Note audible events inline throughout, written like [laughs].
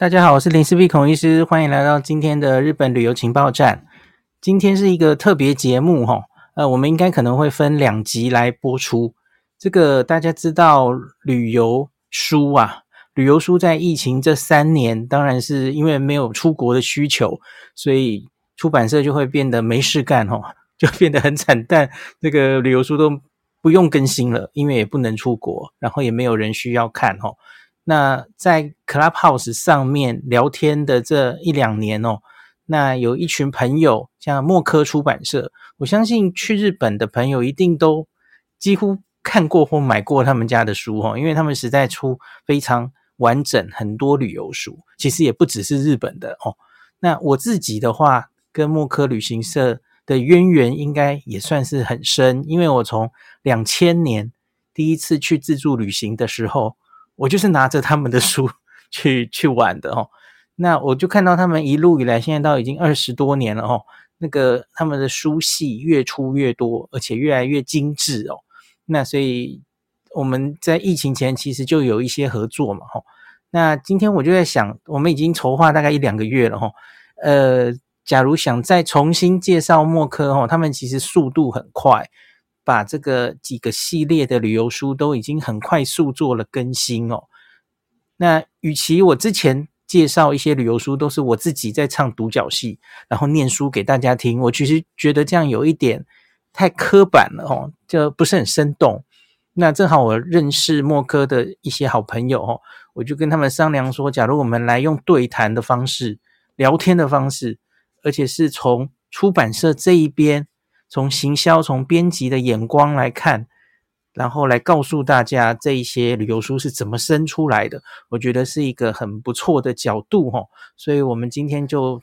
大家好，我是林氏璧孔医师，欢迎来到今天的日本旅游情报站。今天是一个特别节目，哈，呃，我们应该可能会分两集来播出。这个大家知道，旅游书啊，旅游书在疫情这三年，当然是因为没有出国的需求，所以出版社就会变得没事干，哈，[laughs] 就变得很惨淡。这个旅游书都不用更新了，因为也不能出国，然后也没有人需要看，哈。那在 Clubhouse 上面聊天的这一两年哦，那有一群朋友，像默克出版社，我相信去日本的朋友一定都几乎看过或买过他们家的书哦，因为他们实在出非常完整很多旅游书，其实也不只是日本的哦。那我自己的话，跟默克旅行社的渊源应该也算是很深，因为我从两千年第一次去自助旅行的时候。我就是拿着他们的书 [laughs] 去去玩的哦，那我就看到他们一路以来，现在到已经二十多年了哦，那个他们的书系越出越多，而且越来越精致哦。那所以我们在疫情前其实就有一些合作嘛哈。那今天我就在想，我们已经筹划大概一两个月了哈，呃，假如想再重新介绍默克哈，他们其实速度很快。把这个几个系列的旅游书都已经很快速做了更新哦。那与其我之前介绍一些旅游书都是我自己在唱独角戏，然后念书给大家听，我其实觉得这样有一点太刻板了哦，就不是很生动。那正好我认识默克的一些好朋友哦，我就跟他们商量说，假如我们来用对谈的方式、聊天的方式，而且是从出版社这一边。从行销、从编辑的眼光来看，然后来告诉大家这一些旅游书是怎么生出来的，我觉得是一个很不错的角度哈。所以我们今天就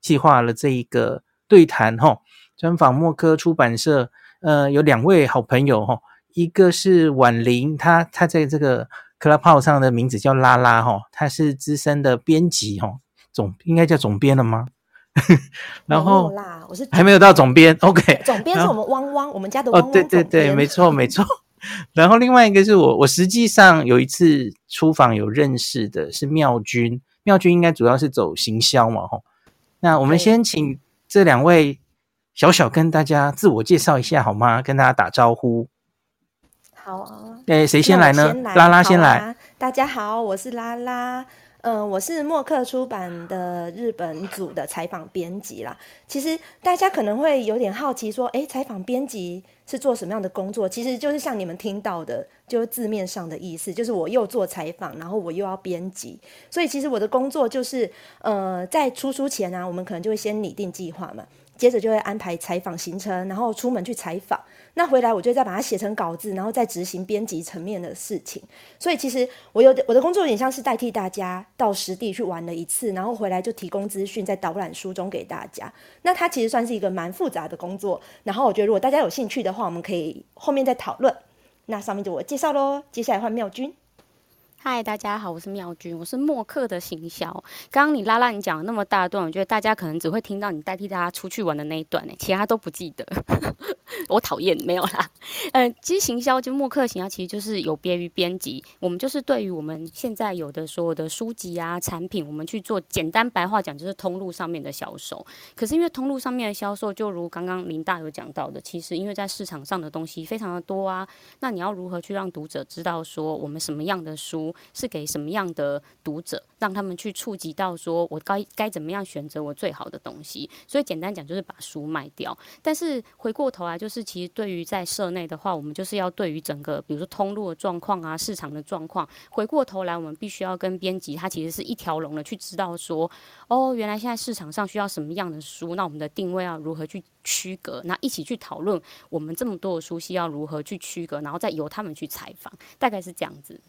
计划了这一个对谈哈，专访默克出版社。呃，有两位好朋友哈，一个是婉玲，她她在这个 Clubhouse 上的名字叫拉拉哈，她是资深的编辑哈，总应该叫总编了吗？[laughs] 然后啦，我是还没有到总编，OK。[laughs] 总编是我们汪汪，我们家的汪汪。哦，对对对，没错没错。[laughs] 然后另外一个是我，我实际上有一次出访有认识的是妙君，妙君应该主要是走行销嘛，吼。那我们先请这两位小小跟大家自我介绍一下好吗？跟大家打招呼。好啊。诶，谁先来呢？来拉拉先来。啊。大家好，我是拉拉。嗯、我是默克出版的日本组的采访编辑啦。其实大家可能会有点好奇，说，哎，采访编辑是做什么样的工作？其实就是像你们听到的，就是字面上的意思，就是我又做采访，然后我又要编辑。所以其实我的工作就是，呃，在出书前、啊，我们可能就会先拟定计划嘛，接着就会安排采访行程，然后出门去采访。那回来我就再把它写成稿子，然后再执行编辑层面的事情。所以其实我有我的工作有点像是代替大家到实地去玩了一次，然后回来就提供资讯，在导览书中给大家。那它其实算是一个蛮复杂的工作。然后我觉得如果大家有兴趣的话，我们可以后面再讨论。那上面就我介绍喽，接下来换妙君。嗨，大家好，我是妙君，我是默克的行销。刚刚你拉拉你讲了那么大段，我觉得大家可能只会听到你代替大家出去玩的那一段呢，其他都不记得。[laughs] 我讨厌，没有啦。呃，其实行销就默克行销，其实就是有别于编辑，我们就是对于我们现在有的所有的书籍啊、产品，我们去做简单白话讲，就是通路上面的销售。可是因为通路上面的销售，就如刚刚林大有讲到的，其实因为在市场上的东西非常的多啊，那你要如何去让读者知道说我们什么样的书？是给什么样的读者，让他们去触及到说，我该该怎么样选择我最好的东西？所以简单讲就是把书卖掉。但是回过头来，就是其实对于在社内的话，我们就是要对于整个，比如说通路的状况啊，市场的状况，回过头来，我们必须要跟编辑，他其实是一条龙的去知道说，哦，原来现在市场上需要什么样的书，那我们的定位要如何去区隔？那一起去讨论我们这么多的书系要如何去区隔，然后再由他们去采访，大概是这样子。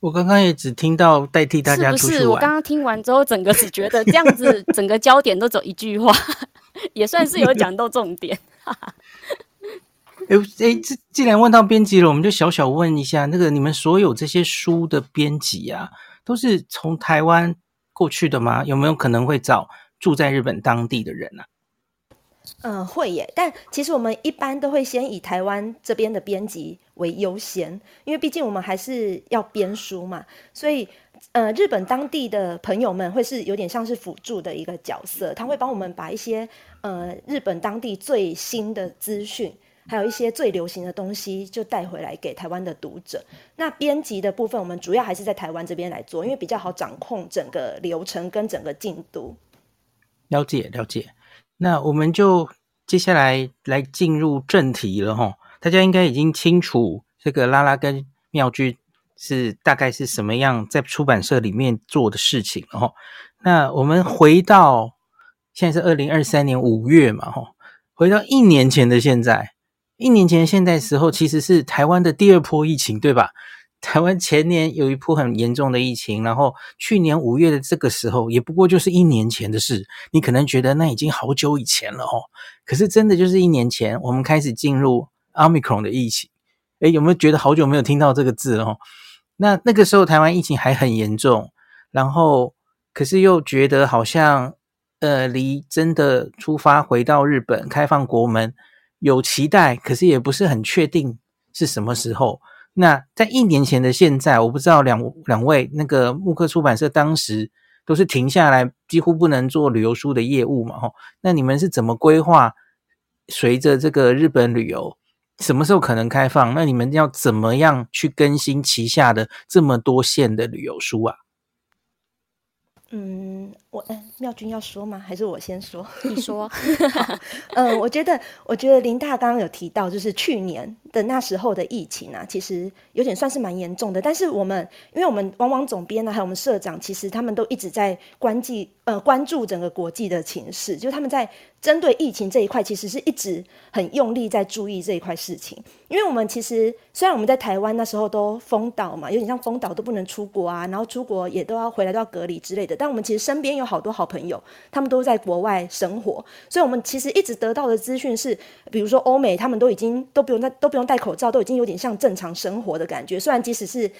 我刚刚也只听到代替大家出去。是不是？我刚刚听完之后，整个只觉得这样子，[laughs] 整个焦点都走一句话，也算是有讲到重点。[laughs] 哎哎，这既然问到编辑了，我们就小小问一下，那个你们所有这些书的编辑啊，都是从台湾过去的吗？有没有可能会找住在日本当地的人啊？嗯，会耶。但其实我们一般都会先以台湾这边的编辑为优先，因为毕竟我们还是要编书嘛。所以，呃，日本当地的朋友们会是有点像是辅助的一个角色，他会帮我们把一些呃日本当地最新的资讯，还有一些最流行的东西，就带回来给台湾的读者。那编辑的部分，我们主要还是在台湾这边来做，因为比较好掌控整个流程跟整个进度。了解，了解。那我们就接下来来进入正题了哈。大家应该已经清楚这个拉拉跟妙君是大概是什么样在出版社里面做的事情了哈。那我们回到现在是二零二三年五月嘛哈，回到一年前的现在，一年前现在时候其实是台湾的第二波疫情对吧？台湾前年有一波很严重的疫情，然后去年五月的这个时候，也不过就是一年前的事。你可能觉得那已经好久以前了哦，可是真的就是一年前，我们开始进入 Omicron 的疫情。诶，有没有觉得好久没有听到这个字了哦？那那个时候台湾疫情还很严重，然后可是又觉得好像呃离真的出发回到日本开放国门有期待，可是也不是很确定是什么时候。那在一年前的现在，我不知道两两位那个木刻出版社当时都是停下来，几乎不能做旅游书的业务嘛，吼。那你们是怎么规划？随着这个日本旅游什么时候可能开放？那你们要怎么样去更新旗下的这么多线的旅游书啊？嗯，我嗯，妙君要说吗？还是我先说？[laughs] 你说。嗯，我觉得，我觉得林大刚刚有提到，就是去年的那时候的疫情啊，其实有点算是蛮严重的。但是我们，因为我们往往总编呢，还有我们社长，其实他们都一直在关记呃关注整个国际的情势，就他们在。针对疫情这一块，其实是一直很用力在注意这一块事情。因为我们其实虽然我们在台湾那时候都封岛嘛，有点像封岛都不能出国啊，然后出国也都要回来都要隔离之类的。但我们其实身边有好多好朋友，他们都在国外生活，所以我们其实一直得到的资讯是，比如说欧美他们都已经都不用在都不用戴口罩，都已经有点像正常生活的感觉。虽然即使是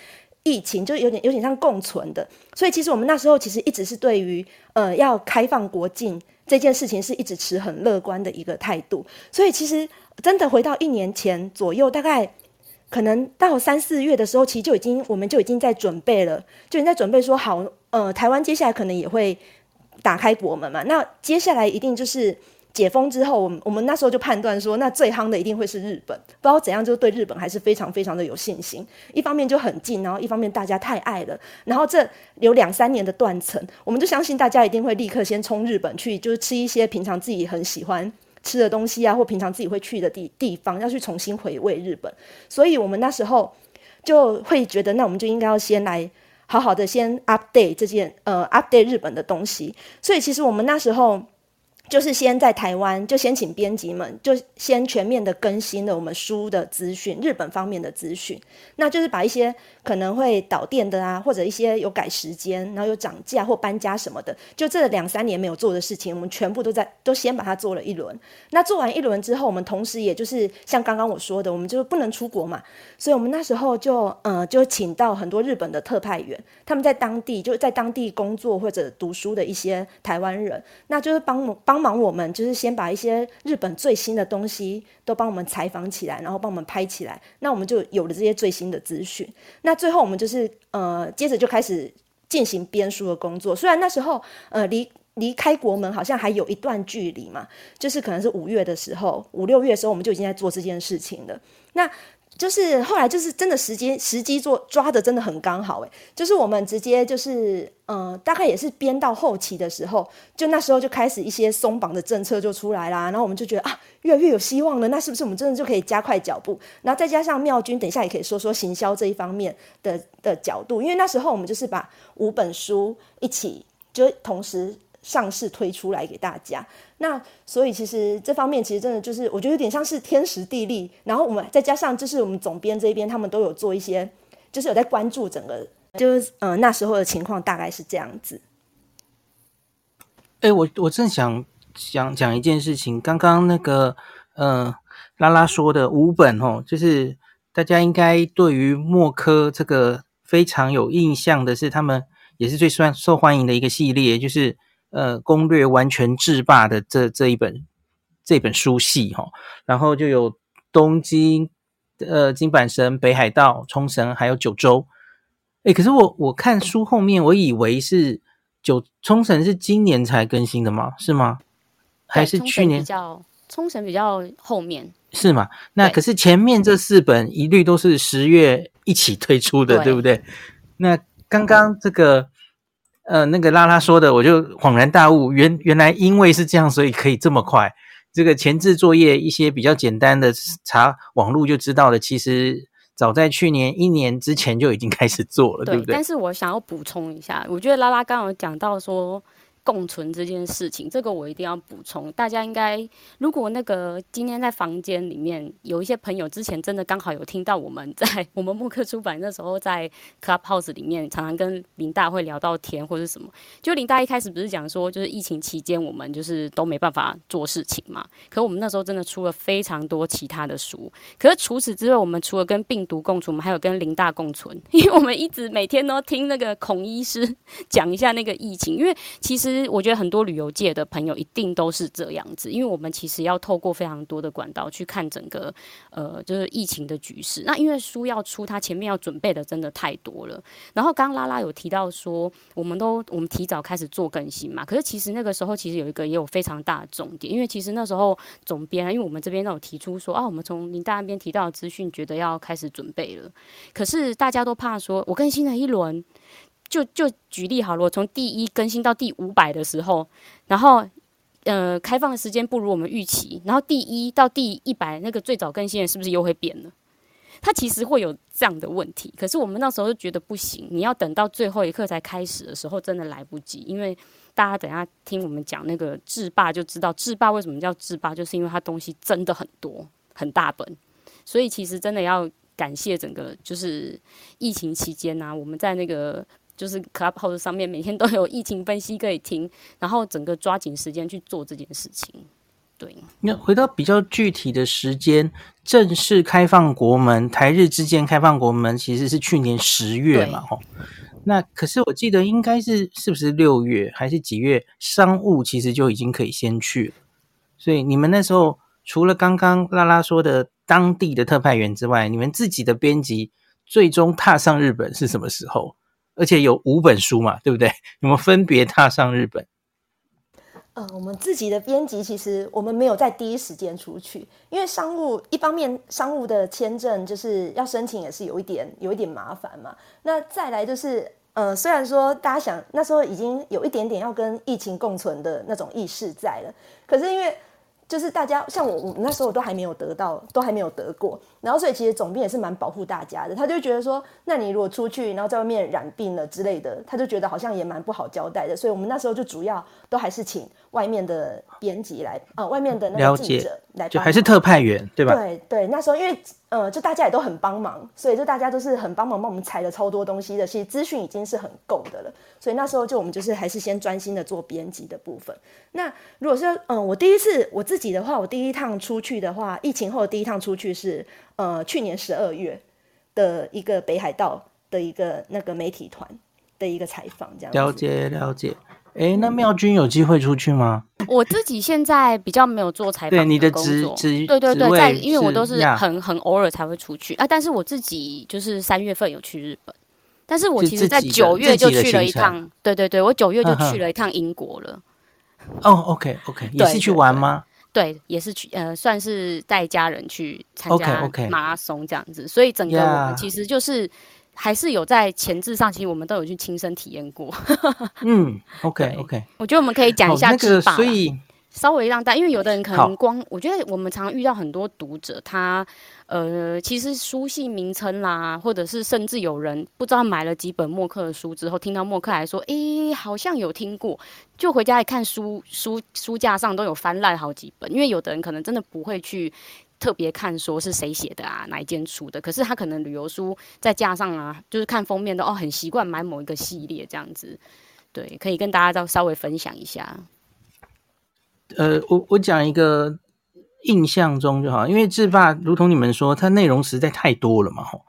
疫情，就有点有点像共存的。所以其实我们那时候其实一直是对于呃要开放国境。这件事情是一直持很乐观的一个态度，所以其实真的回到一年前左右，大概可能到三四月的时候，其实就已经我们就已经在准备了，就已经在准备说好，呃，台湾接下来可能也会打开国门嘛，那接下来一定就是。解封之后，我们我们那时候就判断说，那最夯的一定会是日本。不知道怎样，就对日本还是非常非常的有信心。一方面就很近，然后一方面大家太爱了。然后这有两三年的断层，我们就相信大家一定会立刻先冲日本去，就是吃一些平常自己很喜欢吃的东西啊，或平常自己会去的地地方，要去重新回味日本。所以我们那时候就会觉得，那我们就应该要先来好好的先 update 这件呃 update 日本的东西。所以其实我们那时候。就是先在台湾，就先请编辑们，就先全面的更新了我们书的资讯，日本方面的资讯，那就是把一些可能会导电的啊，或者一些有改时间，然后有涨价或搬家什么的，就这两三年没有做的事情，我们全部都在都先把它做了一轮。那做完一轮之后，我们同时也就是像刚刚我说的，我们就是不能出国嘛，所以我们那时候就呃就请到很多日本的特派员，他们在当地就是在当地工作或者读书的一些台湾人，那就是帮帮。帮忙我们，就是先把一些日本最新的东西都帮我们采访起来，然后帮我们拍起来，那我们就有了这些最新的资讯。那最后我们就是呃，接着就开始进行编书的工作。虽然那时候呃离离开国门好像还有一段距离嘛，就是可能是五月的时候，五六月的时候我们就已经在做这件事情了。那就是后来就是真的时间时机做抓的真的很刚好诶，就是我们直接就是呃大概也是编到后期的时候，就那时候就开始一些松绑的政策就出来啦，然后我们就觉得啊越来越有希望了，那是不是我们真的就可以加快脚步？然后再加上妙君等一下也可以说说行销这一方面的的角度，因为那时候我们就是把五本书一起就同时。上市推出来给大家，那所以其实这方面其实真的就是我觉得有点像是天时地利，然后我们再加上就是我们总编这边他们都有做一些，就是有在关注整个，就是呃那时候的情况大概是这样子。哎、我我正想想讲一件事情，刚刚那个呃拉拉说的五本哦，就是大家应该对于默克这个非常有印象的是，他们也是最受受欢迎的一个系列，就是。呃，攻略完全制霸的这这一本这本书系哈，然后就有东京、呃金板神、北海道、冲绳，还有九州。哎，可是我我看书后面，我以为是九冲绳是今年才更新的吗？是吗？还是去年？比较冲绳比较后面是吗？那可是前面这四本一律都是十月一起推出的，对，对不对？那刚刚这个呃那个拉拉说的，我就恍然大悟，原原来因为是这样，所以可以这么快。这个前置作业一些比较简单的查网络就知道了，其实。早在去年一年之前就已经开始做了，对，对不对？但是我想要补充一下，我觉得拉拉刚刚有讲到说。共存这件事情，这个我一定要补充。大家应该，如果那个今天在房间里面有一些朋友，之前真的刚好有听到我们在 [laughs] 我们默克出版那时候，在 Clubhouse 里面常常跟林大会聊到天或者什么。就林大一开始不是讲说，就是疫情期间我们就是都没办法做事情嘛。可我们那时候真的出了非常多其他的书。可是除此之外，我们除了跟病毒共存，我们还有跟林大共存，[laughs] 因为我们一直每天都听那个孔医师 [laughs] 讲一下那个疫情，因为其实。其实我觉得很多旅游界的朋友一定都是这样子，因为我们其实要透过非常多的管道去看整个呃，就是疫情的局势。那因为书要出，它前面要准备的真的太多了。然后刚刚拉拉有提到说，我们都我们提早开始做更新嘛，可是其实那个时候其实有一个也有非常大的重点，因为其实那时候总编，因为我们这边都有提出说啊，我们从林大那边提到资讯，觉得要开始准备了，可是大家都怕说，我更新了一轮。就就举例好了，我从第一更新到第五百的时候，然后呃，开放的时间不如我们预期，然后第一到第一百那个最早更新的是不是又会变了？它其实会有这样的问题。可是我们那时候就觉得不行，你要等到最后一刻才开始的时候，真的来不及。因为大家等下听我们讲那个制霸就知道，制霸为什么叫制霸，就是因为它东西真的很多，很大本。所以其实真的要感谢整个就是疫情期间啊，我们在那个。就是 Clubhouse 上面每天都有疫情分析可以听，然后整个抓紧时间去做这件事情。对，那回到比较具体的时间，正式开放国门，台日之间开放国门其实是去年十月嘛，吼。那可是我记得应该是是不是六月还是几月？商务其实就已经可以先去了。所以你们那时候除了刚刚拉拉说的当地的特派员之外，你们自己的编辑最终踏上日本是什么时候？而且有五本书嘛，对不对？[laughs] 你们分别踏上日本。呃，我们自己的编辑其实我们没有在第一时间出去，因为商务一方面商务的签证就是要申请也是有一点有一点麻烦嘛。那再来就是，呃，虽然说大家想那时候已经有一点点要跟疫情共存的那种意识在了，可是因为。就是大家像我，我那时候都还没有得到，都还没有得过，然后所以其实总兵也是蛮保护大家的，他就觉得说，那你如果出去，然后在外面染病了之类的，他就觉得好像也蛮不好交代的，所以我们那时候就主要都还是请外面的编辑来，呃，外面的那个记者来，就还是特派员对吧？对对，那时候因为。呃，就大家也都很帮忙，所以就大家都是很帮忙帮我们采了超多东西的。其实资讯已经是很够的了，所以那时候就我们就是还是先专心的做编辑的部分。那如果是，嗯、呃，我第一次我自己的话，我第一趟出去的话，疫情后的第一趟出去是呃去年十二月的一个北海道的一个那个媒体团的一个采访，这样了解了解。哎，那妙君有机会出去吗？我自己现在比较没有做采访。对，你的职职对对对，在因为我都是很很偶尔才会出去啊。但是我自己就是三月份有去日本，但是我其实在九月就去了一趟。对对对，我九月就去了一趟英国了。哦，OK OK，[laughs] 也是去玩吗？对，也是去呃，算是带家人去参加马拉松这样子。所以整个我们其实就是。还是有在前置上，其实我们都有去亲身体验过。[laughs] 嗯，OK OK，我觉得我们可以讲一下制霸，那个，所以稍微让大家，因为有的人可能光，我觉得我们常常遇到很多读者，他呃，其实书系名称啦，或者是甚至有人不知道买了几本默克的书之后，听到默克来说，诶，好像有听过，就回家一看书书书架上都有翻烂好几本，因为有的人可能真的不会去。特别看说是谁写的啊，哪一间出的？可是他可能旅游书再加上啊，就是看封面都哦，很习惯买某一个系列这样子。对，可以跟大家再稍微分享一下。呃，我我讲一个印象中就好，因为制霸如同你们说，它内容实在太多了嘛。吼，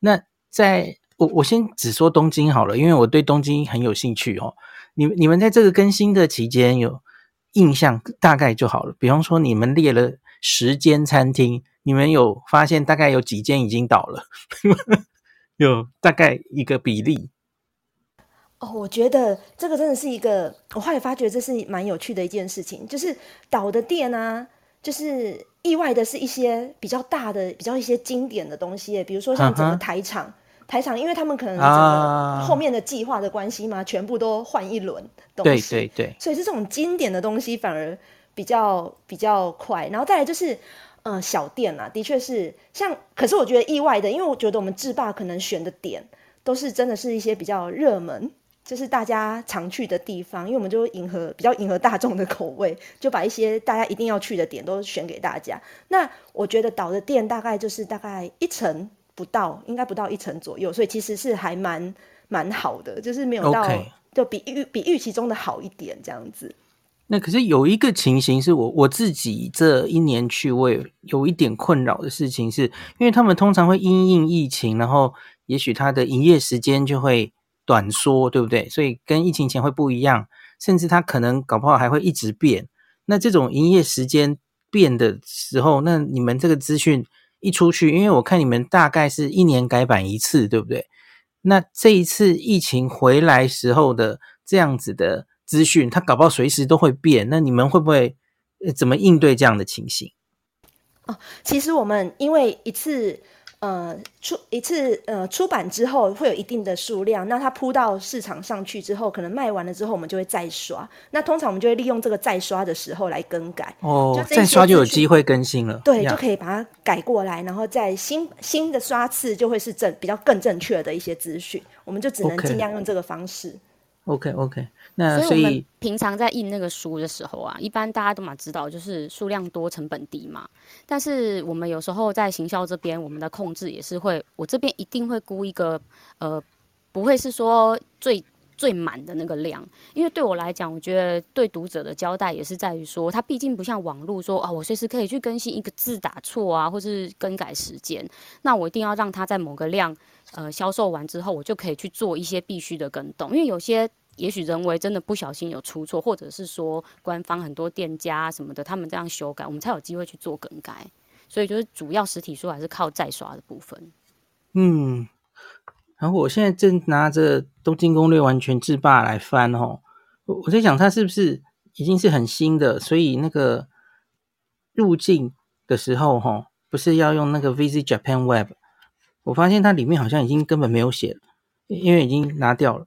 那在我我先只说东京好了，因为我对东京很有兴趣哦。你你们在这个更新的期间有印象大概就好了。比方说，你们列了十间餐厅，你们有发现大概有几间已经倒了？[laughs] 有大概一个比例。哦，我觉得这个真的是一个，我后来发觉这是蛮有趣的一件事情，就是倒的店啊，就是意外的是一些比较大的、比较一些经典的东西，比如说像整个台场。Uh huh. 台场，因为他们可能整个后面的计划的关系嘛，啊、全部都换一轮东西，对对对，所以是这种经典的东西反而比较比较快。然后再来就是，呃，小店啊，的确是像，可是我觉得意外的，因为我觉得我们制霸可能选的点都是真的是一些比较热门，就是大家常去的地方，因为我们就迎合比较迎合大众的口味，就把一些大家一定要去的点都选给大家。那我觉得倒的店大概就是大概一层。不到，应该不到一层左右，所以其实是还蛮蛮好的，就是没有到.就比预比预期中的好一点这样子。那可是有一个情形是我我自己这一年去，我也有一点困扰的事情是，因为他们通常会因应疫情，然后也许他的营业时间就会短缩，对不对？所以跟疫情前会不一样，甚至他可能搞不好还会一直变。那这种营业时间变的时候，那你们这个资讯。一出去，因为我看你们大概是一年改版一次，对不对？那这一次疫情回来时候的这样子的资讯，它搞不好随时都会变。那你们会不会怎么应对这样的情形？哦，其实我们因为一次。呃，出一次呃出版之后会有一定的数量，那它铺到市场上去之后，可能卖完了之后，我们就会再刷。那通常我们就会利用这个再刷的时候来更改。哦，再刷就有机会更新了。对，就可以把它改过来，然后在新新的刷次就会是正比较更正确的一些资讯。我们就只能尽量用这个方式。OK OK。那所以我们平常在印那个书的时候啊，一般大家都嘛知道，就是数量多成本低嘛。但是我们有时候在行销这边，我们的控制也是会，我这边一定会估一个呃，不会是说最最满的那个量，因为对我来讲，我觉得对读者的交代也是在于说，它毕竟不像网络说啊，我随时可以去更新一个字打错啊，或是更改时间。那我一定要让它在某个量呃销售完之后，我就可以去做一些必须的更动，因为有些。也许人为真的不小心有出错，或者是说官方很多店家什么的，他们这样修改，我们才有机会去做更改。所以就是主要实体书还是靠再刷的部分。嗯，然后我现在正拿着《东京攻略完全制霸》来翻哦，我在想它是不是已经是很新的，所以那个入境的时候哈，不是要用那个 Visit Japan Web，我发现它里面好像已经根本没有写了。因为已经拿掉了，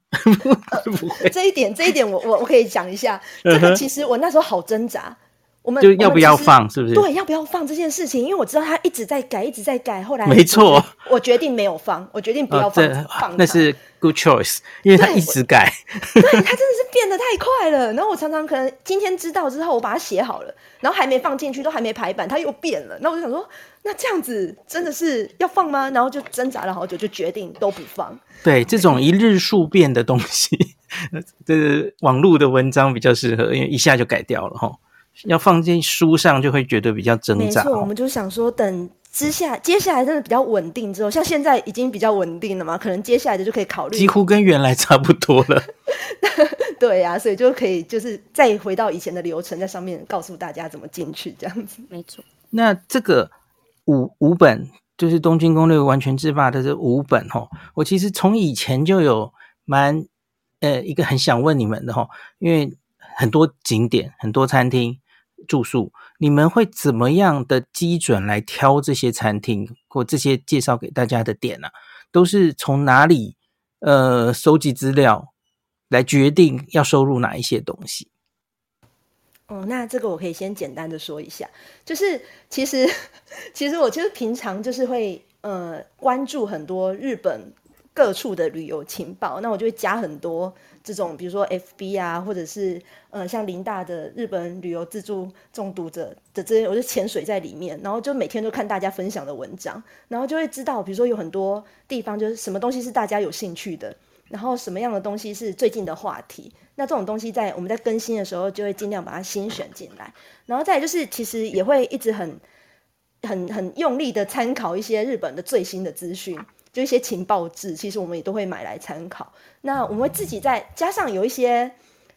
[laughs] 这一点，这一点我我我可以讲一下。这个其实我那时候好挣扎，我们就要不要放，是不是？对，要不要放这件事情？因为我知道他一直在改，一直在改。后来没错，我决定没有放，我决定不要放。哦、放那是 good choice，因为他一直改。对，他真的是变得太快了。然后我常常可能今天知道之后，我把它写好了，然后还没放进去，都还没排版，它又变了。那我就想说。那这样子真的是要放吗？然后就挣扎了好久，就决定都不放。对，这种一日数变的东西，[laughs] 这个网络的文章比较适合，因为一下就改掉了哈。要放进书上就会觉得比较挣扎。没错，我们就想说，等之下接下来真的比较稳定之后，像现在已经比较稳定了嘛，可能接下来的就可以考虑。几乎跟原来差不多了。[laughs] 对呀、啊，所以就可以就是再回到以前的流程，在上面告诉大家怎么进去，这样子。没错。那这个。五五本就是《东京攻略完全制霸》的这五本哦，我其实从以前就有蛮呃一个很想问你们的吼，因为很多景点、很多餐厅、住宿，你们会怎么样的基准来挑这些餐厅或这些介绍给大家的点呢、啊？都是从哪里呃收集资料来决定要收入哪一些东西？哦，那这个我可以先简单的说一下，就是其实 [laughs] 其实我其实平常就是会呃关注很多日本各处的旅游情报，那我就会加很多这种，比如说 FB 啊，或者是呃像林大的日本旅游自助中毒者的这些，我就潜水在里面，然后就每天都看大家分享的文章，然后就会知道，比如说有很多地方就是什么东西是大家有兴趣的。然后什么样的东西是最近的话题？那这种东西在我们在更新的时候，就会尽量把它新选进来。然后再就是，其实也会一直很、很、很用力的参考一些日本的最新的资讯，就一些情报志，其实我们也都会买来参考。那我们会自己再加上有一些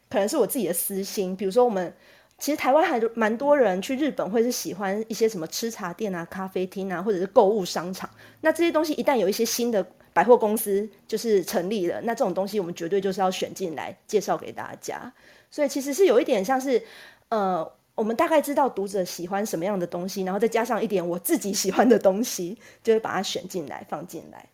可能是我自己的私心，比如说我们其实台湾还蛮多人去日本会是喜欢一些什么吃茶店啊、咖啡厅啊，或者是购物商场。那这些东西一旦有一些新的百货公司就是成立了，那这种东西我们绝对就是要选进来介绍给大家。所以其实是有一点像是，呃，我们大概知道读者喜欢什么样的东西，然后再加上一点我自己喜欢的东西，就会把它选进来放进来。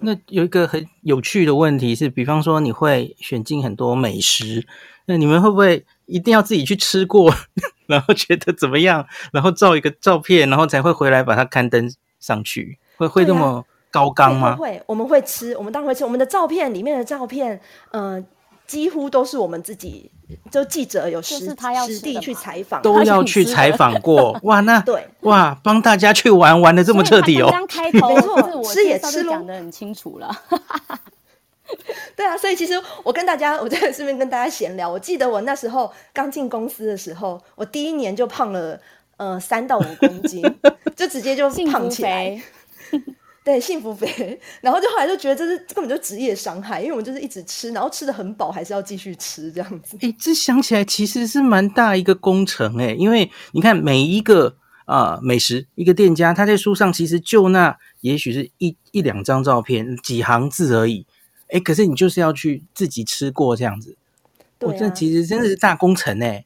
那有一个很有趣的问题是，比方说你会选进很多美食，那你们会不会？一定要自己去吃过，[laughs] 然后觉得怎么样，然后照一个照片，然后才会回来把它刊登上去，会会这么高纲吗？会，会，我们会吃，我们当然会吃。我们的照片里面的照片，嗯、呃，几乎都是我们自己，就记者有实实地去采访，都要去采访过。[laughs] 哇，那对，哇，帮大家去玩玩的这么彻底哦。刚开头没错，吃也吃讲的很清楚了。[laughs] 对啊，所以其实我跟大家，我在顺便跟大家闲聊。我记得我那时候刚进公司的时候，我第一年就胖了呃三到五公斤，[laughs] 就直接就胖起来。对，幸福肥。[laughs] 然后就后来就觉得这是根本就职业伤害，因为我们就是一直吃，然后吃的很饱，还是要继续吃这样子。哎，这想起来其实是蛮大一个工程哎，因为你看每一个啊、呃、美食一个店家，他在书上其实就那也许是一一两张照片，几行字而已。哎，可是你就是要去自己吃过这样子，我、啊哦、这其实真的是大工程哎。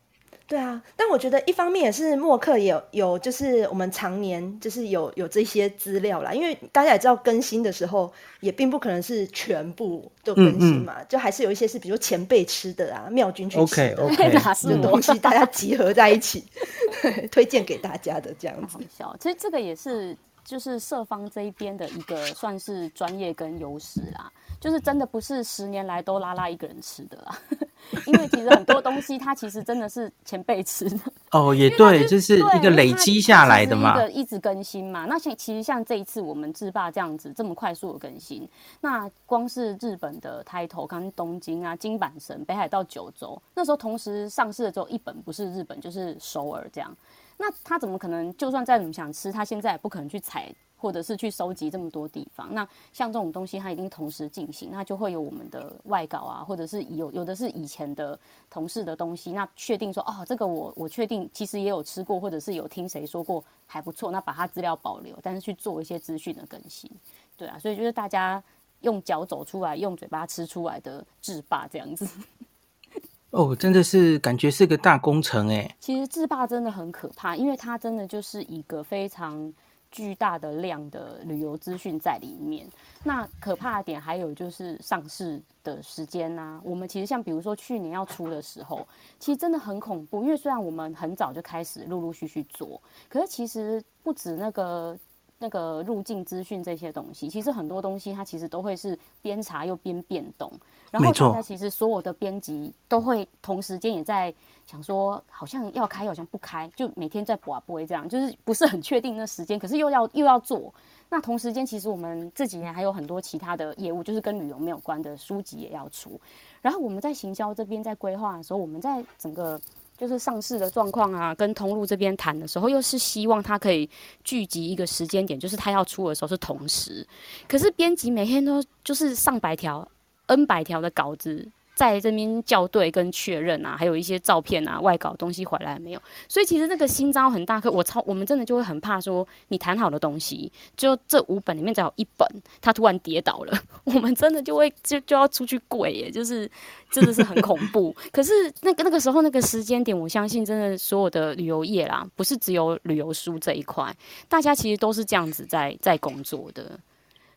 对啊，但我觉得一方面也是默克也有有，就是我们常年就是有有这些资料啦，因为大家也知道更新的时候也并不可能是全部都更新嘛，嗯嗯就还是有一些是比如前辈吃的啊，妙君去吃的 OK OK 的东西，大家集合在一起 [laughs] 推荐给大家的这样子。好笑，其实这个也是就是社方这一边的一个算是专业跟优势啦。就是真的不是十年来都拉拉一个人吃的啦，因为其实很多东西它其实真的是前辈吃的 [laughs] 哦，也对，就，就是一个累积下来的嘛，一个一直更新嘛。那像其实像这一次我们制霸这样子这么快速的更新，那光是日本的抬头，刚东京啊、金阪神、北海道九州，那时候同时上市的时候，一本不是日本就是首尔这样，那他怎么可能就算再怎么想吃，他现在也不可能去采。或者是去收集这么多地方，那像这种东西，它一定同时进行，那就会有我们的外稿啊，或者是有有的是以前的同事的东西，那确定说哦，这个我我确定其实也有吃过，或者是有听谁说过还不错，那把它资料保留，但是去做一些资讯的更新，对啊，所以就是大家用脚走出来，用嘴巴吃出来的制霸这样子。[laughs] 哦，真的是感觉是个大工程哎。其实制霸真的很可怕，因为它真的就是一个非常。巨大的量的旅游资讯在里面，那可怕的点还有就是上市的时间呐、啊。我们其实像比如说去年要出的时候，其实真的很恐怖，因为虽然我们很早就开始陆陆续续做，可是其实不止那个。那个入境资讯这些东西，其实很多东西它其实都会是边查又边变动，然后大家其实所有的编辑都会同时间也在想说，好像要开，好像不开，就每天在播播这样，就是不是很确定那时间，可是又要又要做。那同时间其实我们这几年还有很多其他的业务，就是跟旅游没有关的书籍也要出，然后我们在行销这边在规划的时候，我们在整个。就是上市的状况啊，跟通路这边谈的时候，又是希望他可以聚集一个时间点，就是他要出的时候是同时。可是编辑每天都就是上百条、N 百条的稿子。在这边校对跟确认啊，还有一些照片啊、外稿东西回来没有？所以其实那个心脏很大，可我超我们真的就会很怕说，你谈好的东西，就这五本里面只有一本，它突然跌倒了，[laughs] 我们真的就会就就要出去跪耶，就是真的是很恐怖。可是那个那个时候那个时间点，我相信真的所有的旅游业啦，不是只有旅游书这一块，大家其实都是这样子在在工作的。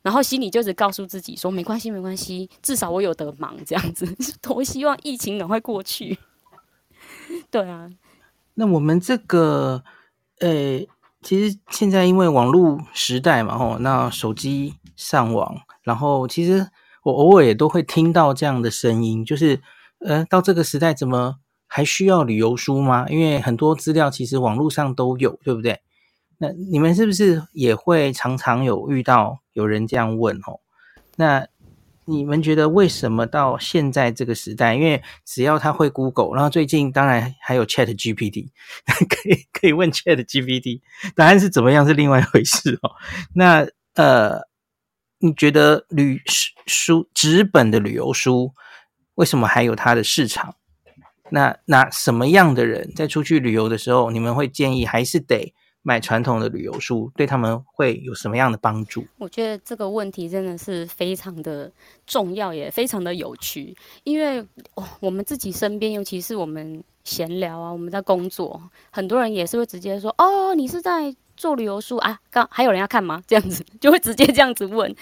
然后心里就是告诉自己说：“没关系，没关系，至少我有得忙。”这样子，[laughs] 多希望疫情赶快过去。[laughs] 对啊，那我们这个，呃，其实现在因为网络时代嘛，吼，那手机上网，然后其实我偶尔也都会听到这样的声音，就是，呃，到这个时代怎么还需要旅游书吗？因为很多资料其实网络上都有，对不对？那你们是不是也会常常有遇到有人这样问哦？那你们觉得为什么到现在这个时代，因为只要他会 Google，然后最近当然还有 Chat GPT，[laughs] 可以可以问 Chat GPT，答案是怎么样是另外一回事哦。那呃，你觉得旅书纸本的旅游书为什么还有它的市场？那那什么样的人在出去旅游的时候，你们会建议还是得买传统的旅游书，对他们会有什么样的帮助？我觉得这个问题真的是非常的重要，也非常的有趣。因为哦，我们自己身边，尤其是我们闲聊啊，我们在工作，很多人也是会直接说：“哦，你是在做旅游书啊？刚还有人要看吗？”这样子就会直接这样子问。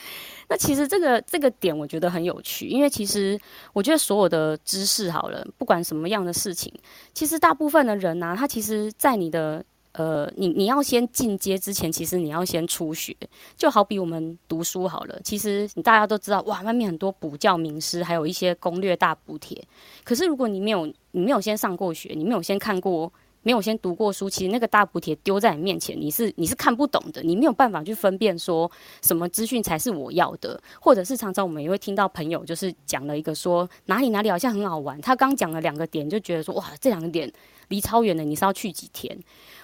那其实这个这个点我觉得很有趣，因为其实我觉得所有的知识好了，不管什么样的事情，其实大部分的人呢、他其实，在你的。呃，你你要先进阶之前，其实你要先初学，就好比我们读书好了。其实大家都知道，哇，外面很多补教名师，还有一些攻略大补帖。可是如果你没有，你没有先上过学，你没有先看过，没有先读过书，其实那个大补帖丢在你面前，你是你是看不懂的，你没有办法去分辨说什么资讯才是我要的。或者是常常我们也会听到朋友就是讲了一个说哪里哪里好像很好玩，他刚讲了两个点，就觉得说哇，这两个点离超远的，你是要去几天？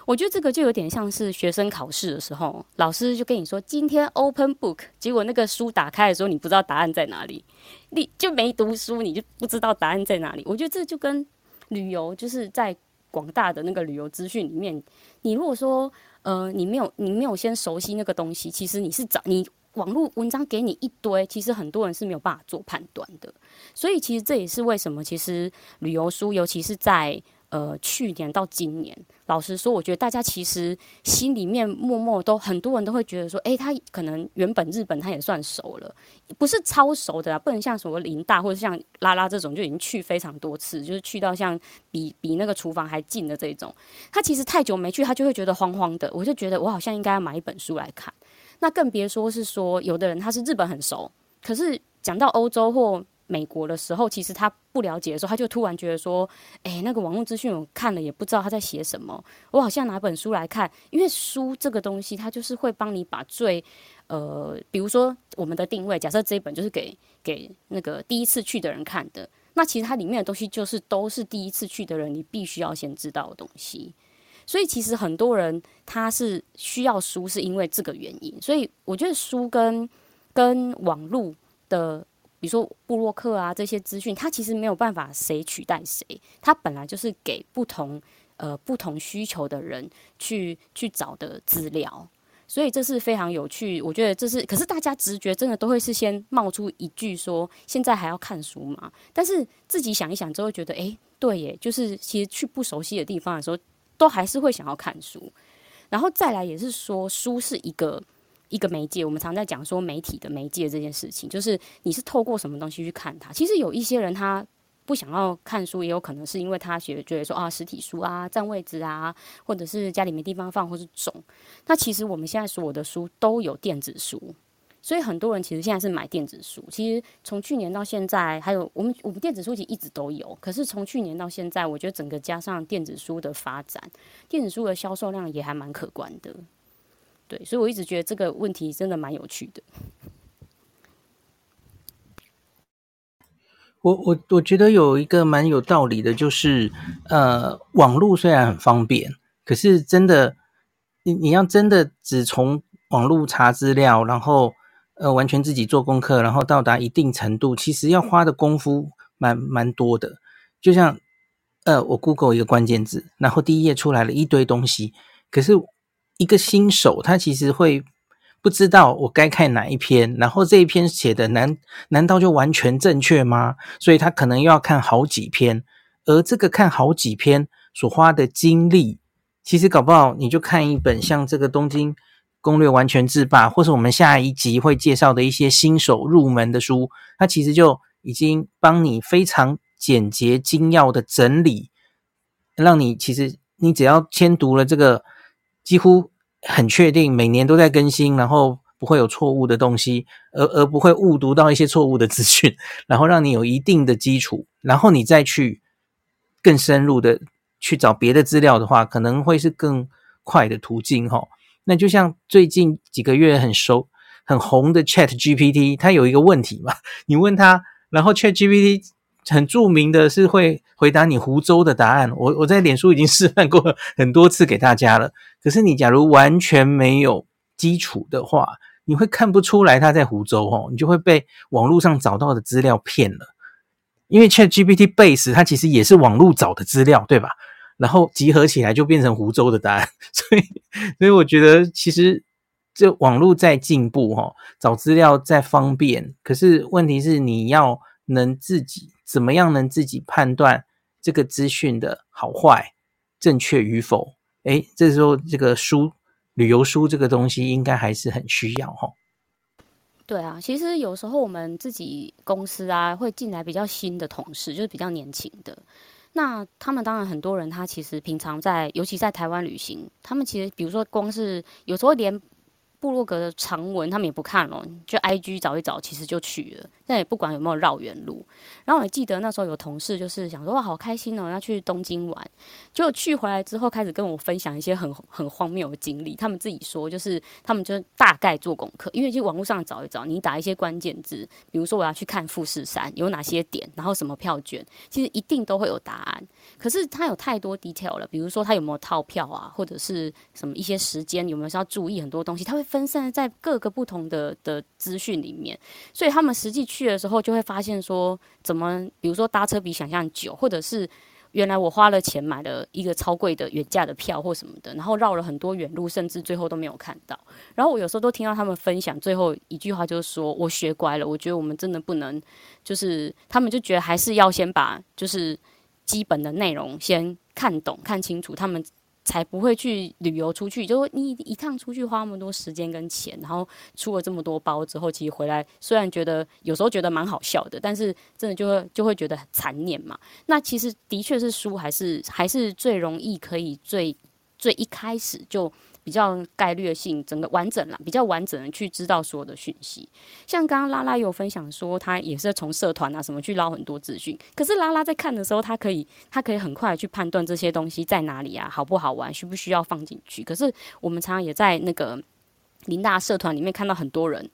我觉得这个就有点像是学生考试的时候，老师就跟你说今天 open book，结果那个书打开的时候，你不知道答案在哪里，你就没读书，你就不知道答案在哪里。我觉得这就跟旅游，就是在广大的那个旅游资讯里面，你如果说呃你没有你没有先熟悉那个东西，其实你是找你网络文章给你一堆，其实很多人是没有办法做判断的。所以其实这也是为什么，其实旅游书尤其是在。呃，去年到今年，老实说，我觉得大家其实心里面默默都很多人都会觉得说，诶，他可能原本日本他也算熟了，不是超熟的啦，不能像什么林大或者像拉拉这种就已经去非常多次，就是去到像比比那个厨房还近的这种，他其实太久没去，他就会觉得慌慌的。我就觉得我好像应该要买一本书来看，那更别说是说有的人他是日本很熟，可是讲到欧洲或美国的时候，其实他不了解的时候，他就突然觉得说：“诶，那个网络资讯我看了也不知道他在写什么，我好像拿本书来看。”因为书这个东西，它就是会帮你把最呃，比如说我们的定位，假设这一本就是给给那个第一次去的人看的，那其实它里面的东西就是都是第一次去的人你必须要先知道的东西。所以其实很多人他是需要书，是因为这个原因。所以我觉得书跟跟网络的。比如说布洛克啊，这些资讯，它其实没有办法谁取代谁，它本来就是给不同呃不同需求的人去去找的资料，所以这是非常有趣。我觉得这是，可是大家直觉真的都会是先冒出一句说，现在还要看书吗？但是自己想一想之后，觉得诶，对耶，就是其实去不熟悉的地方的时候，都还是会想要看书。然后再来也是说，书是一个。一个媒介，我们常在讲说媒体的媒介这件事情，就是你是透过什么东西去看它。其实有一些人他不想要看书，也有可能是因为他觉得说啊，实体书啊占位置啊，或者是家里没地方放，或是重。那其实我们现在所有的书都有电子书，所以很多人其实现在是买电子书。其实从去年到现在，还有我们我们电子书其实一直都有，可是从去年到现在，我觉得整个加上电子书的发展，电子书的销售量也还蛮可观的。对，所以我一直觉得这个问题真的蛮有趣的。[laughs] 我我我觉得有一个蛮有道理的，就是呃，网络虽然很方便，可是真的，你你要真的只从网络查资料，然后呃完全自己做功课，然后到达一定程度，其实要花的功夫蛮蛮多的。就像呃，我 Google 一个关键字，然后第一页出来了一堆东西，可是。一个新手，他其实会不知道我该看哪一篇，然后这一篇写的难难道就完全正确吗？所以他可能又要看好几篇，而这个看好几篇所花的精力，其实搞不好你就看一本像这个《东京攻略完全制霸》，或是我们下一集会介绍的一些新手入门的书，它其实就已经帮你非常简洁精要的整理，让你其实你只要先读了这个。几乎很确定每年都在更新，然后不会有错误的东西，而而不会误读到一些错误的资讯，然后让你有一定的基础，然后你再去更深入的去找别的资料的话，可能会是更快的途径哈。那就像最近几个月很熟很红的 Chat GPT，它有一个问题嘛，你问他，然后 Chat GPT。很著名的是会回答你湖州的答案，我我在脸书已经示范过很多次给大家了。可是你假如完全没有基础的话，你会看不出来他在湖州哦，你就会被网络上找到的资料骗了。因为 ChatGPT base 它其实也是网络找的资料，对吧？然后集合起来就变成湖州的答案，[laughs] 所以所以我觉得其实这网络在进步哈，找资料在方便，可是问题是你要能自己怎么样能自己判断这个资讯的好坏、正确与否？诶，这时候这个书旅游书这个东西应该还是很需要哈。对啊，其实有时候我们自己公司啊会进来比较新的同事，就是比较年轻的。那他们当然很多人，他其实平常在，尤其在台湾旅行，他们其实比如说光是有时候连。部落格的长文，他们也不看了，就 IG 找一找，其实就去了。但也不管有没有绕远路。然后我记得那时候有同事就是想说，哇，好开心哦，要去东京玩。结果去回来之后，开始跟我分享一些很很荒谬的经历。他们自己说，就是他们就大概做功课，因为去网络上找一找，你打一些关键字，比如说我要去看富士山，有哪些点，然后什么票券，其实一定都会有答案。可是它有太多 detail 了，比如说它有没有套票啊，或者是什么一些时间有没有需要注意很多东西，它会。分散在各个不同的的资讯里面，所以他们实际去的时候就会发现说，怎么比如说搭车比想象久，或者是原来我花了钱买了一个超贵的原价的票或什么的，然后绕了很多远路，甚至最后都没有看到。然后我有时候都听到他们分享，最后一句话就是说我学乖了，我觉得我们真的不能，就是他们就觉得还是要先把就是基本的内容先看懂看清楚，他们。才不会去旅游出去，就你一趟出去花那么多时间跟钱，然后出了这么多包之后，其实回来虽然觉得有时候觉得蛮好笑的，但是真的就会就会觉得很残念嘛。那其实的确是书还是还是最容易可以最最一开始就。比较概率性，整个完整啦，比较完整的去知道所有的讯息。像刚刚拉拉有分享说，他也是从社团啊什么去捞很多资讯。可是拉拉在看的时候，他可以，他可以很快去判断这些东西在哪里啊，好不好玩，需不需要放进去。可是我们常常也在那个林大社团里面看到很多人，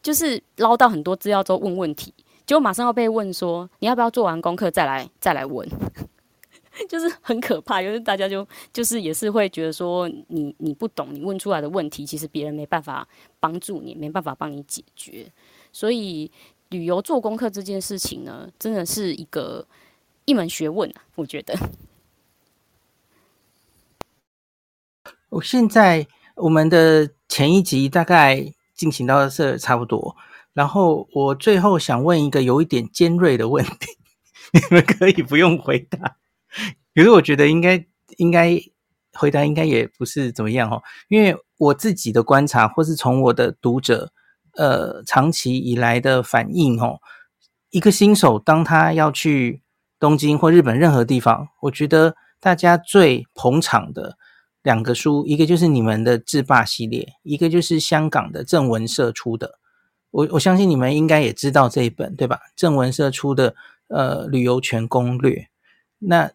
就是捞到很多资料之后问问题，结果马上要被问说，你要不要做完功课再来再来问。就是很可怕，就是大家就就是也是会觉得说你，你不懂，你问出来的问题，其实别人没办法帮助你，没办法帮你解决。所以旅游做功课这件事情呢，真的是一个一门学问啊，我觉得。我现在我们的前一集大概进行到这差不多，然后我最后想问一个有一点尖锐的问题，[laughs] 你们可以不用回答。可是我觉得应该应该回答应该也不是怎么样哦，因为我自己的观察，或是从我的读者呃长期以来的反应哦，一个新手当他要去东京或日本任何地方，我觉得大家最捧场的两个书，一个就是你们的制霸系列，一个就是香港的正文社出的。我我相信你们应该也知道这一本对吧？正文社出的呃旅游全攻略，那。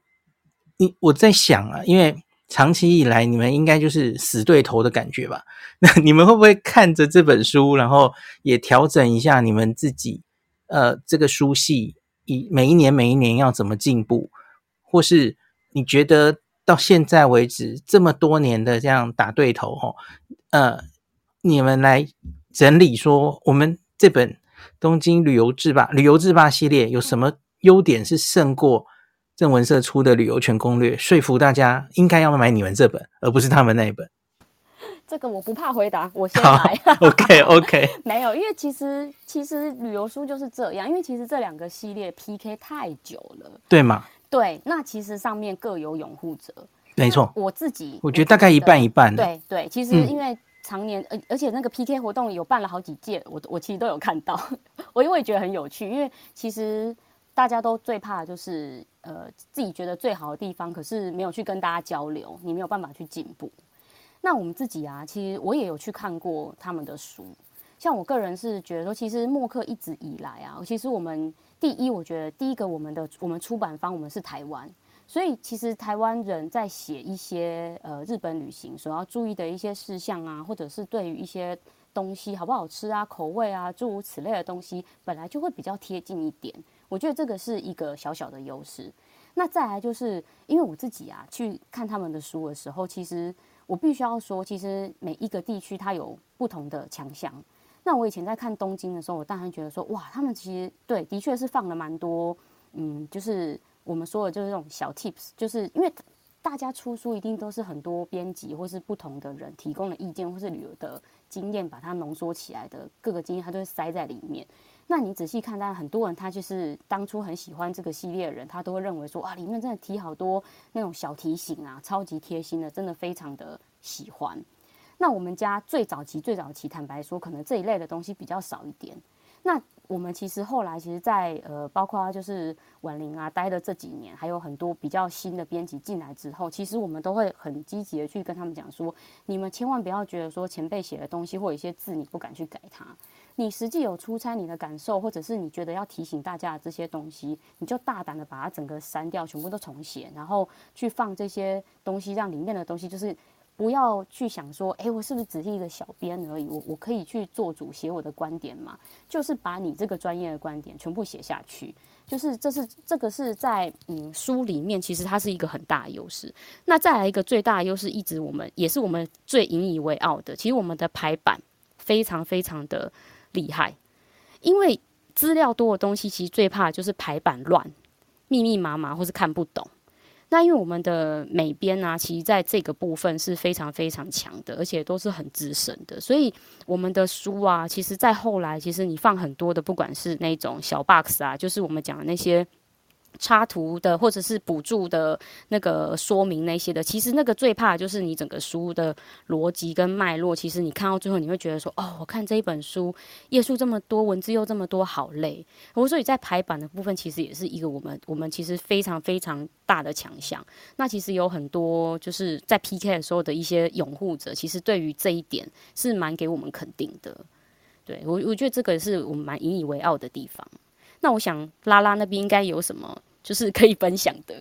你我在想啊，因为长期以来你们应该就是死对头的感觉吧？[laughs] 那你们会不会看着这本书，然后也调整一下你们自己呃这个书系以每一年每一年要怎么进步？或是你觉得到现在为止这么多年的这样打对头齁，呃，你们来整理说我们这本东京旅游制霸旅游制霸系列有什么优点是胜过？正文社出的旅游全攻略，说服大家应该要买你们这本，而不是他们那一本。这个我不怕回答，我先来。[laughs] OK OK，[laughs] 没有，因为其实其实旅游书就是这样，因为其实这两个系列 PK 太久了，对吗？对，那其实上面各有拥护者，没错。我自己，我觉得大概一半一半。对对，其实因为常年，而、嗯、而且那个 PK 活动有办了好几届，我我其实都有看到，[laughs] 我因为觉得很有趣，因为其实。大家都最怕的就是，呃，自己觉得最好的地方，可是没有去跟大家交流，你没有办法去进步。那我们自己啊，其实我也有去看过他们的书。像我个人是觉得说，其实默克一直以来啊，其实我们第一，我觉得第一个，我们的我们出版方我们是台湾，所以其实台湾人在写一些呃日本旅行所要注意的一些事项啊，或者是对于一些东西好不好吃啊、口味啊诸如此类的东西，本来就会比较贴近一点。我觉得这个是一个小小的优势。那再来就是，因为我自己啊去看他们的书的时候，其实我必须要说，其实每一个地区它有不同的强项。那我以前在看东京的时候，我当然觉得说，哇，他们其实对，的确是放了蛮多嗯，就是我们说的就是这种小 tips，就是因为大家出书一定都是很多编辑或是不同的人提供的意见或是旅游的经验，把它浓缩起来的各个经验，它都会塞在里面。那你仔细看，但很多人他就是当初很喜欢这个系列的人，他都会认为说啊，里面真的提好多那种小提醒啊，超级贴心的，真的非常的喜欢。那我们家最早期、最早期，坦白说，可能这一类的东西比较少一点。那我们其实后来，其实在，在呃，包括就是婉玲啊待的这几年，还有很多比较新的编辑进来之后，其实我们都会很积极的去跟他们讲说，你们千万不要觉得说前辈写的东西或有一些字你不敢去改它，你实际有出差你的感受，或者是你觉得要提醒大家的这些东西，你就大胆的把它整个删掉，全部都重写，然后去放这些东西，让里面的东西就是。不要去想说，哎，我是不是只是一个小编而已？我我可以去做主写我的观点嘛？就是把你这个专业的观点全部写下去，就是这是这个是在嗯书里面，其实它是一个很大的优势。那再来一个最大的优势，一直我们也是我们最引以为傲的，其实我们的排版非常非常的厉害，因为资料多的东西，其实最怕就是排版乱、密密麻麻或是看不懂。那因为我们的美编啊，其实在这个部分是非常非常强的，而且都是很资深的，所以我们的书啊，其实在后来，其实你放很多的，不管是那种小 box 啊，就是我们讲的那些。插图的或者是补助的那个说明那些的，其实那个最怕就是你整个书的逻辑跟脉络。其实你看到最后，你会觉得说：“哦，我看这一本书页数这么多，文字又这么多，好累。”我所以在排版的部分，其实也是一个我们我们其实非常非常大的强项。那其实有很多就是在 PK 的时候的一些拥护者，其实对于这一点是蛮给我们肯定的。对，我我觉得这个是我们蛮引以为傲的地方。那我想拉拉那边应该有什么就是可以分享的。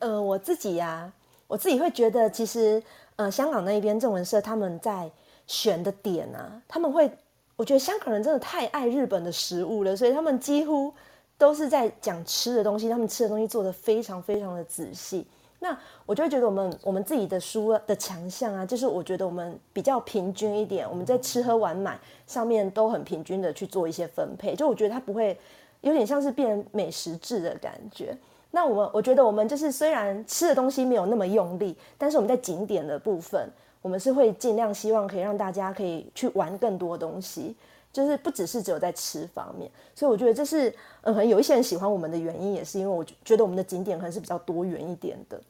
呃，我自己呀、我自己会觉得，其实呃，香港那边正文社他们在选的点啊，他们会，我觉得香港人真的太爱日本的食物了，所以他们几乎都是在讲吃的东西，他们吃的东西做得非常非常的仔细。那我就会觉得我们我们自己的书的强项啊，就是我觉得我们比较平均一点，我们在吃喝玩买上面都很平均的去做一些分配，就我觉得它不会有点像是变美食制的感觉。那我们我觉得我们就是虽然吃的东西没有那么用力，但是我们在景点的部分，我们是会尽量希望可以让大家可以去玩更多东西，就是不只是只有在吃方面。所以我觉得这是嗯，可能有一些人喜欢我们的原因，也是因为我觉得我们的景点可能是比较多元一点的。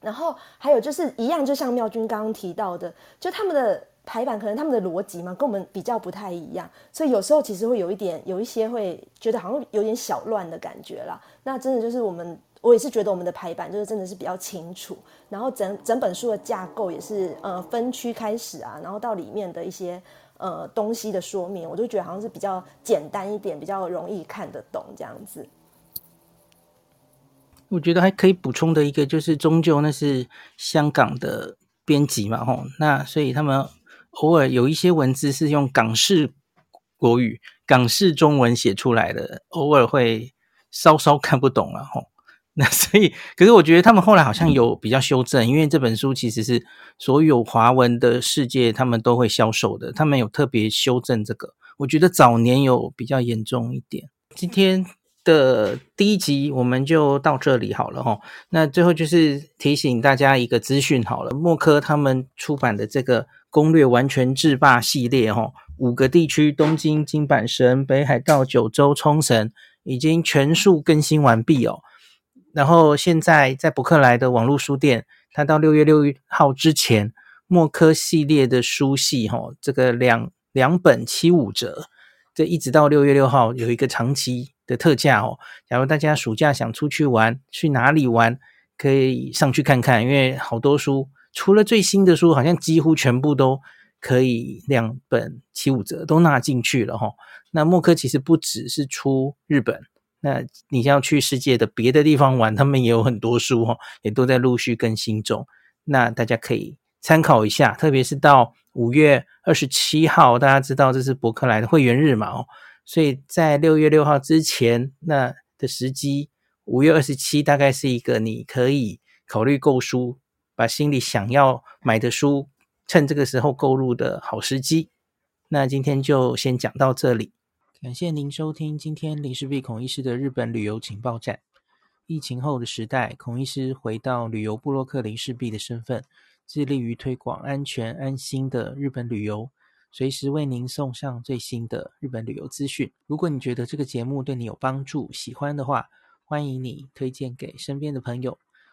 然后还有就是一样，就像妙君刚刚提到的，就他们的排版可能他们的逻辑嘛，跟我们比较不太一样，所以有时候其实会有一点，有一些会觉得好像有点小乱的感觉啦。那真的就是我们，我也是觉得我们的排版就是真的是比较清楚，然后整整本书的架构也是呃分区开始啊，然后到里面的一些呃东西的说明，我就觉得好像是比较简单一点，比较容易看得懂这样子。我觉得还可以补充的一个就是，终究那是香港的编辑嘛，吼，那所以他们偶尔有一些文字是用港式国语、港式中文写出来的，偶尔会稍稍看不懂了，吼。[laughs] 那所以，可是我觉得他们后来好像有比较修正，因为这本书其实是所有华文的世界他们都会销售的，他们有特别修正这个。我觉得早年有比较严重一点，今天。的第一集我们就到这里好了哈。那最后就是提醒大家一个资讯好了，莫科他们出版的这个攻略完全制霸系列哈，五个地区东京、金阪神、北海道、九州、冲绳已经全数更新完毕哦。然后现在在博客来的网络书店，它到六月六号之前，墨科系列的书系哈，这个两两本七五折，这一直到六月六号有一个长期。的特价哦，假如大家暑假想出去玩，去哪里玩，可以上去看看，因为好多书，除了最新的书，好像几乎全部都可以两本七五折都纳进去了哈。那墨科其实不只是出日本，那你要去世界的别的地方玩，他们也有很多书哈，也都在陆续更新中。那大家可以参考一下，特别是到五月二十七号，大家知道这是博客来的会员日嘛哦。所以在六月六号之前，那的时机，五月二十七大概是一个你可以考虑购书，把心里想要买的书趁这个时候购入的好时机。那今天就先讲到这里。感谢您收听今天林氏璧孔医师的日本旅游情报站。疫情后的时代，孔医师回到旅游部落客林氏璧的身份，致力于推广安全安心的日本旅游，随时为您送上最新的日本旅游资讯。如果你觉得这个节目对你有帮助，喜欢的话，欢迎你推荐给身边的朋友，